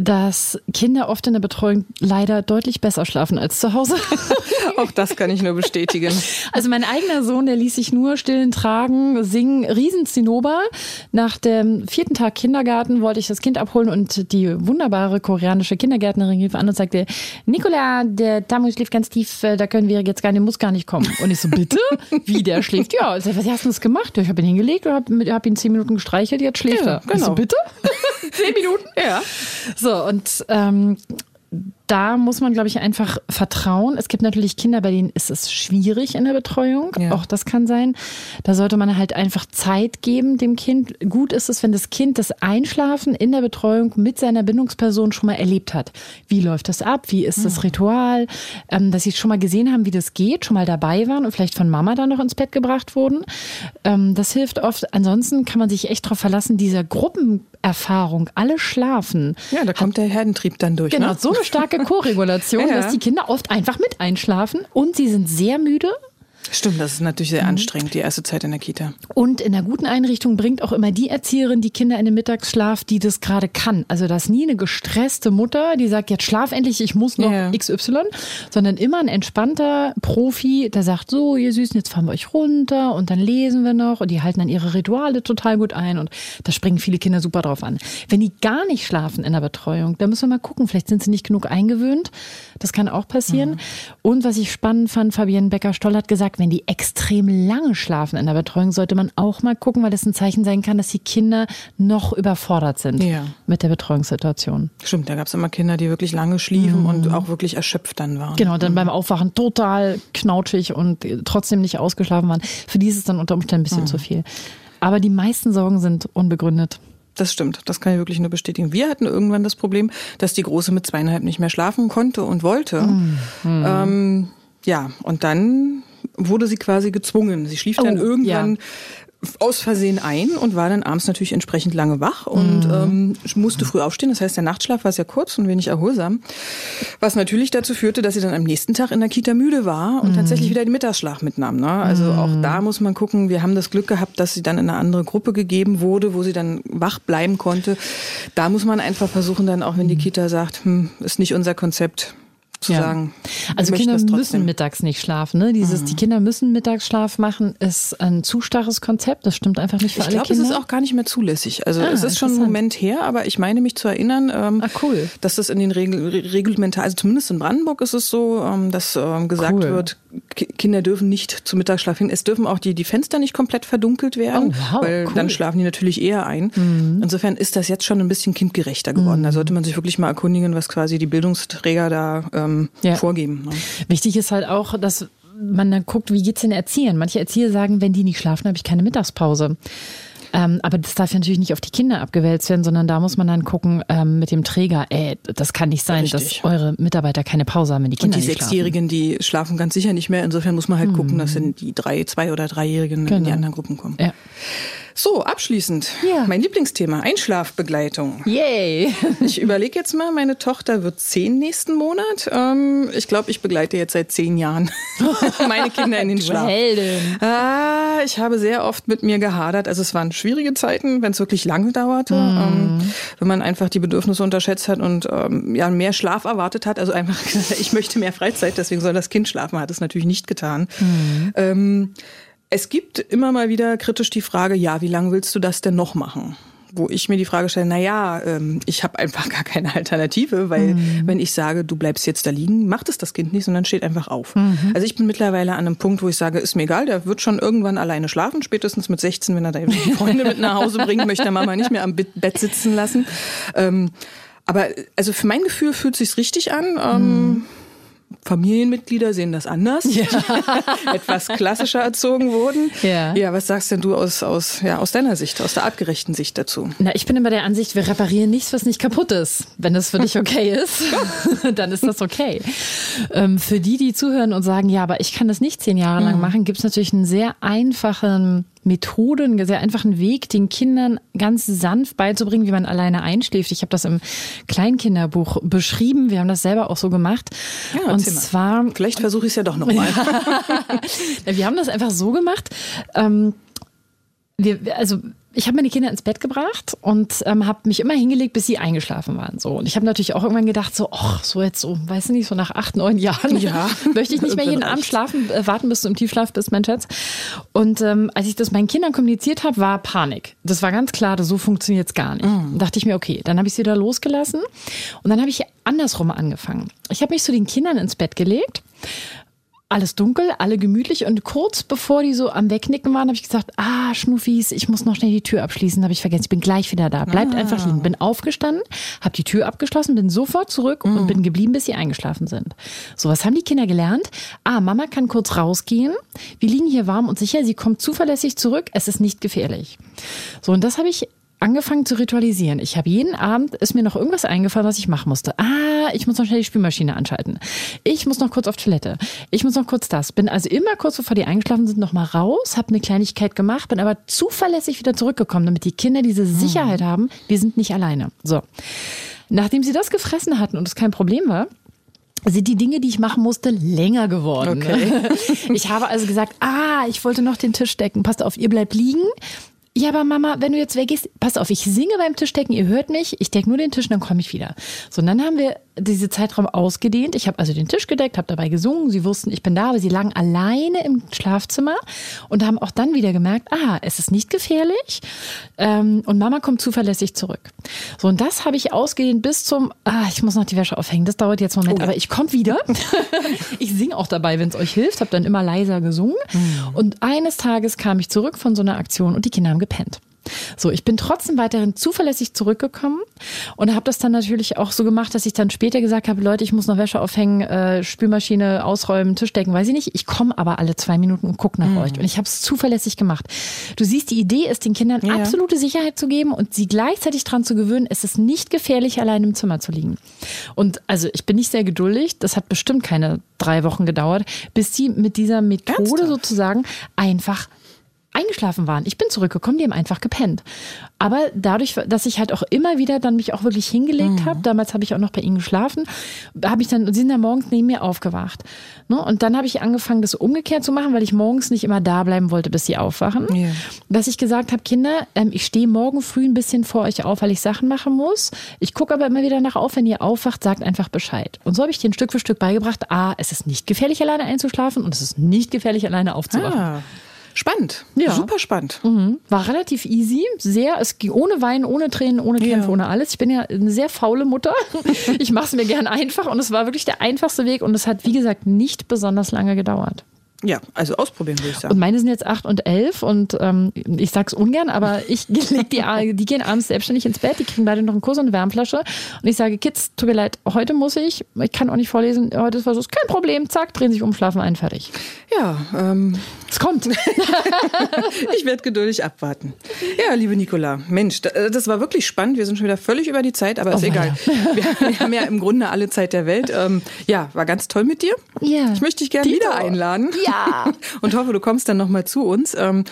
B: dass Kinder oft in der Betreuung leider deutlich besser schlafen als zu Hause.
A: Auch das kann ich nur bestätigen.
B: Also mein eigener Sohn, der ließ sich nur stillen tragen, singen Riesenzinnober. Nach dem vierten Tag Kindergarten wollte ich das Kind abholen und die wunderbare koreanische Kindergärtnerin rief an und sagte, Nicola, der Tamu schläft ganz tief, äh, da können wir jetzt gar nicht, muss gar nicht kommen. Und ich so, bitte? Wie, der schläft? Ja, ich sag, was hast du das gemacht? Ich habe ihn hingelegt und habe hab ihn zehn Minuten gestreichelt, jetzt schläft
A: Ja,
B: er. Ich so,
A: genau.
B: bitte? zehn Minuten?
A: Ja.
B: So, und ähm, da muss man, glaube ich, einfach vertrauen. Es gibt natürlich Kinder, bei denen ist es schwierig in der Betreuung.
A: Ja.
B: Auch das kann sein. Da sollte man halt einfach Zeit geben dem Kind. Gut ist es, wenn das Kind das Einschlafen in der Betreuung mit seiner Bindungsperson schon mal erlebt hat. Wie läuft das ab? Wie ist das Ritual? Ähm, dass sie schon mal gesehen haben, wie das geht, schon mal dabei waren und vielleicht von Mama dann noch ins Bett gebracht wurden. Ähm, das hilft oft. Ansonsten kann man sich echt darauf verlassen, dieser Gruppenerfahrung, alle schlafen.
A: Ja, da kommt der Herdentrieb dann durch.
B: Genau,
A: ne?
B: so eine starke Koregulation,
A: Ja.
B: dass die Kinder oft einfach mit einschlafen und sie sind sehr müde.
A: Stimmt, das ist natürlich
B: Mhm.
A: sehr anstrengend, die erste Zeit in der Kita.
B: Und in einer guten Einrichtung bringt auch immer die Erzieherin die Kinder in den Mittagsschlaf, die das gerade kann. Also das ist nie eine gestresste Mutter, die sagt, jetzt schlaf endlich, ich muss noch
A: Ja.
B: XY, sondern immer ein entspannter Profi, der sagt, so, ihr Süßen, jetzt fahren wir euch runter und dann lesen wir noch und die halten dann ihre Rituale total gut ein und da springen viele Kinder super drauf an. Wenn die gar nicht schlafen in der Betreuung, dann müssen wir mal gucken, vielleicht sind sie nicht genug eingewöhnt. Das kann auch passieren. Und was ich spannend fand, Fabienne Becker-Stoll hat gesagt, wenn die extrem lange schlafen in der Betreuung, sollte man auch mal gucken, weil das ein Zeichen sein kann, dass die Kinder noch überfordert sind
A: Ja.
B: mit der Betreuungssituation.
A: Stimmt, da gab es immer Kinder, die wirklich lange schliefen und auch wirklich erschöpft dann waren.
B: Mhm. Genau, dann beim Aufwachen total knautschig und trotzdem nicht ausgeschlafen waren. Für die ist es dann unter Umständen ein bisschen zu viel. Aber die meisten Sorgen sind unbegründet.
A: Das stimmt, das kann ich wirklich nur bestätigen. Wir hatten irgendwann das Problem, dass die Große mit zweieinhalb nicht mehr schlafen konnte und wollte.
B: Mhm.
A: Ähm, ja, und dann wurde sie quasi gezwungen. Sie schlief dann
B: Oh,
A: irgendwann aus Versehen ein und war dann abends natürlich entsprechend lange wach und
B: Mhm.
A: ähm, musste früh aufstehen. Das heißt, der Nachtschlaf war sehr kurz und wenig erholsam. Was natürlich dazu führte, dass sie dann am nächsten Tag in der Kita müde war und tatsächlich wieder den Mittagsschlaf mitnahm. Ne? Also auch da muss man gucken, wir haben das Glück gehabt, dass sie dann in eine andere Gruppe gegeben wurde, wo sie dann wach bleiben konnte. Da muss man einfach versuchen, dann auch wenn die Kita sagt, hm, ist nicht unser Konzept, zu
B: Ja.
A: sagen.
B: Also Kinder müssen.
A: Mhm.
B: mittags nicht schlafen. Ne? Dieses, die Kinder müssen Mittagsschlaf machen, ist ein zu starres Konzept. Das stimmt einfach nicht für
A: Ich
B: alle
A: glaube, es
B: Kinder.
A: ist auch gar nicht mehr zulässig. Also
B: Ah,
A: es ist schon einen
B: interessant.
A: Moment her, aber ich meine mich zu erinnern, ähm,
B: Ah, cool.
A: dass das in den Regel, Re- Reglementar, also zumindest in Brandenburg ist es so, ähm, dass ähm, gesagt
B: Cool.
A: wird, Ki- Kinder dürfen nicht zum Mittagsschlaf hin. Es dürfen auch die, die Fenster nicht komplett verdunkelt werden,
B: Oh, wow,
A: weil
B: cool. Mhm.
A: dann schlafen die natürlich eher ein. Insofern ist das jetzt schon ein bisschen kindgerechter geworden. Da sollte man sich wirklich mal erkundigen, was quasi die Bildungsträger da ähm,
B: Ja.
A: vorgeben. Ne?
B: Wichtig ist halt auch, dass man dann guckt, wie geht's den Erziehern. Manche Erzieher sagen, wenn die nicht schlafen, habe ich keine Mittagspause. Ähm, aber das darf ja natürlich nicht auf die Kinder abgewälzt werden, sondern da muss man dann gucken ähm, mit dem Träger, ey, das kann nicht sein,
A: Richtig.
B: dass eure Mitarbeiter keine Pause haben, wenn die
A: Und
B: Kinder
A: die
B: nicht schlafen.
A: Sechsjährigen, die schlafen ganz sicher nicht mehr. Insofern muss man halt gucken, dass dann die drei, zwei oder dreijährigen in die
B: Genau.
A: anderen Gruppen kommen.
B: Ja.
A: So, abschließend.
B: Ja.
A: Mein Lieblingsthema, Einschlafbegleitung.
B: Yay!
A: Ich überlege jetzt mal, meine Tochter wird zehn nächsten Monat. Ähm, ich glaube, ich begleite jetzt seit zehn Jahren meine Kinder in den Schlaf.
B: Heldin.
A: Ah, ich habe sehr oft mit mir gehadert. Also es waren schwierige Zeiten, wenn es wirklich lange dauerte. Ähm, wenn man einfach die Bedürfnisse unterschätzt hat und ähm, ja mehr Schlaf erwartet hat. Also einfach, gesagt, ich möchte mehr Freizeit, deswegen soll das Kind schlafen. Hat es natürlich nicht getan. Ähm, es gibt immer mal wieder kritisch die Frage, ja, wie lange willst du das denn noch machen? Wo ich mir die Frage stelle, na ja, ähm, ich habe einfach gar keine Alternative, weil wenn ich sage, du bleibst jetzt da liegen, macht es das Kind nicht, sondern steht einfach auf. Also ich bin mittlerweile an einem Punkt, wo ich sage, ist mir egal, der wird schon irgendwann alleine schlafen, spätestens mit 16, wenn er da die Freunde mit nach Hause bringt, möchte er Mama nicht mehr am Bett sitzen lassen. Ähm, aber also für mein Gefühl fühlt sich's richtig an. Ähm, Familienmitglieder sehen das anders, etwas klassischer erzogen wurden.
B: Ja.
A: ja, was sagst denn du aus, aus, ja, aus deiner Sicht, aus der artgerechten Sicht dazu?
B: Na, ich bin immer der Ansicht, wir reparieren nichts, was nicht kaputt ist. Wenn das für dich okay ist, dann ist das okay. Ähm, für die, die zuhören und sagen, ja, aber ich kann das nicht zehn Jahre lang machen, gibt es natürlich einen sehr einfachen Methode, einen sehr einfachen Weg, den Kindern ganz sanft beizubringen, wie man alleine einschläft. Ich habe das im Kleinkinderbuch beschrieben. Wir haben das selber auch so gemacht.
A: Ja,
B: und zwar
A: Vielleicht versuche ich es ja doch nochmal.
B: Wir haben das einfach so gemacht. Ähm, wir- also ich habe meine Kinder ins Bett gebracht und ähm, habe mich immer hingelegt, bis sie eingeschlafen waren. So und ich habe natürlich auch irgendwann gedacht, so, ach, so jetzt so, weißt du nicht, so nach acht, neun Jahren ja. möchte ich nicht mehr jeden Abend schlafen, äh, warten, bis du im Tiefschlaf bist, mein Schatz. Und ähm, als ich das meinen Kindern kommuniziert habe, war Panik. Das war ganz klar, so funktioniert es gar nicht. Mhm. dachte ich mir, okay, dann habe ich sie da losgelassen und dann habe ich andersrum angefangen. Ich habe mich zu den Kindern ins Bett gelegt alles dunkel, alle gemütlich und kurz bevor die so am Wegnicken waren, habe ich gesagt, ah, Schnuffis, ich muss noch schnell die Tür abschließen, habe ich vergessen, ich bin gleich wieder da. Bleibt ah. einfach liegen. Bin aufgestanden, habe die Tür abgeschlossen, bin sofort zurück mhm. und bin geblieben, bis sie eingeschlafen sind. So, was haben die Kinder gelernt? Ah, Mama kann kurz rausgehen. Wir liegen hier warm und sicher, sie kommt zuverlässig zurück, es ist nicht gefährlich. So, und das habe ich angefangen zu ritualisieren. Ich habe jeden Abend, ist mir noch irgendwas eingefallen, was ich machen musste. Ah, ich muss noch schnell die Spülmaschine anschalten. Ich muss noch kurz auf Toilette. Ich muss noch kurz das. Bin also immer kurz bevor die eingeschlafen sind, noch mal raus, habe eine Kleinigkeit gemacht, bin aber zuverlässig wieder zurückgekommen, damit die Kinder diese hm. Sicherheit haben, wir sind nicht alleine. So. Nachdem sie das gefressen hatten und es kein Problem war, sind die Dinge, die ich machen musste, länger geworden. Okay. Ich habe also gesagt, ah, ich wollte noch den Tisch decken. Passt auf, ihr bleibt liegen ja, aber Mama, wenn du jetzt weggehst, pass auf, ich singe beim Tischdecken, ihr hört mich, ich decke nur den Tisch und dann komme ich wieder. So, und dann haben wir diese Zeitraum ausgedehnt. Ich habe also den Tisch gedeckt, habe dabei gesungen. Sie wussten, ich bin da, aber sie lagen alleine im Schlafzimmer und haben auch dann wieder gemerkt, ah, es ist nicht gefährlich ähm, und Mama kommt zuverlässig zurück. So, und das habe ich ausgedehnt bis zum, ah, ich muss noch die Wäsche aufhängen. Das dauert jetzt einen Moment, oh. aber ich komme wieder. ich singe auch dabei, wenn es euch hilft, habe dann immer leiser gesungen. Mhm. Und eines Tages kam ich zurück von so einer Aktion und die Kinder haben gepennt. So, ich bin trotzdem weiterhin zuverlässig zurückgekommen und habe das dann natürlich auch so gemacht, dass ich dann später gesagt habe, Leute, ich muss noch Wäsche aufhängen, äh, Spülmaschine ausräumen, Tisch decken, weiß ich nicht. Ich komme aber alle zwei Minuten und gucke nach mhm. euch. Und ich habe es zuverlässig gemacht. Du siehst, die Idee ist, den Kindern ja. absolute Sicherheit zu geben und sie gleichzeitig daran zu gewöhnen, es ist nicht gefährlich, allein im Zimmer zu liegen. Und also ich bin nicht sehr geduldig. Das hat bestimmt keine drei Wochen gedauert, bis sie mit dieser Methode sozusagen einfach eingeschlafen waren. Ich bin zurückgekommen, die haben einfach gepennt. Aber dadurch, dass ich halt auch immer wieder dann mich auch wirklich hingelegt mhm. habe, damals habe ich auch noch bei ihnen geschlafen, habe ich dann, sie sind dann morgens neben mir aufgewacht. Ne? Und dann habe ich angefangen, das umgekehrt zu machen, weil ich morgens nicht immer da bleiben wollte, bis sie aufwachen. Ja. Dass ich gesagt habe, Kinder, ähm, ich stehe morgen früh ein bisschen vor euch auf, weil ich Sachen machen muss. Ich gucke aber immer wieder nach auf, wenn ihr aufwacht, sagt einfach Bescheid. Und so habe ich dir Stück für Stück beigebracht, ah, es ist nicht gefährlich, alleine einzuschlafen und es ist nicht gefährlich, alleine aufzuwachen. Ah.
A: Spannend. Ja. Super spannend.
B: Mhm. War relativ easy. Sehr, es ging ohne Weinen, ohne Tränen, ohne Kämpfe, ja. ohne alles. Ich bin ja eine sehr faule Mutter. ich mache es mir gern einfach und es war wirklich der einfachste Weg und es hat, wie gesagt, nicht besonders lange gedauert.
A: Ja, also ausprobieren würde ich sagen.
B: Und meine sind jetzt acht und elf und ähm, ich sag's ungern, aber ich die, die gehen abends selbstständig ins Bett, die kriegen beide noch einen Kurs und eine Wärmflasche. Und ich sage, Kids, tut mir leid, heute muss ich, ich kann auch nicht vorlesen, heute ist Versuch, kein Problem, zack, drehen sich um, schlafen ein, fertig.
A: Ja, ähm.
B: Es kommt.
A: ich werde geduldig abwarten. Ja, liebe Nicola, Mensch, äh, das war wirklich spannend. Wir sind schon wieder völlig über die Zeit, aber ist oh, egal. Wir, wir, haben ja im Grunde alle Zeit der Welt. Ähm, ja, war ganz toll mit dir. Ja. Ich möchte dich gerne wieder einladen.
B: Ja. Ja.
A: Und hoffe, du kommst dann nochmal zu uns. Ähm,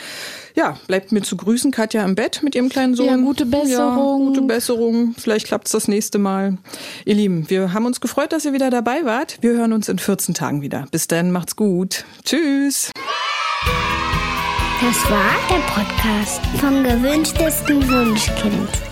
A: ja, bleibt mir zu grüßen, Katja im Bett mit ihrem kleinen Sohn. Ja,
B: gute Besserung.
A: Ja, gute Besserung. Vielleicht klappt es das nächste Mal. Ihr Lieben, wir haben uns gefreut, dass ihr wieder dabei wart. Wir hören uns in 14 Tagen wieder. Bis dann, macht's gut. Tschüss.
C: Das war der Podcast vom gewünschtesten Wunschkind.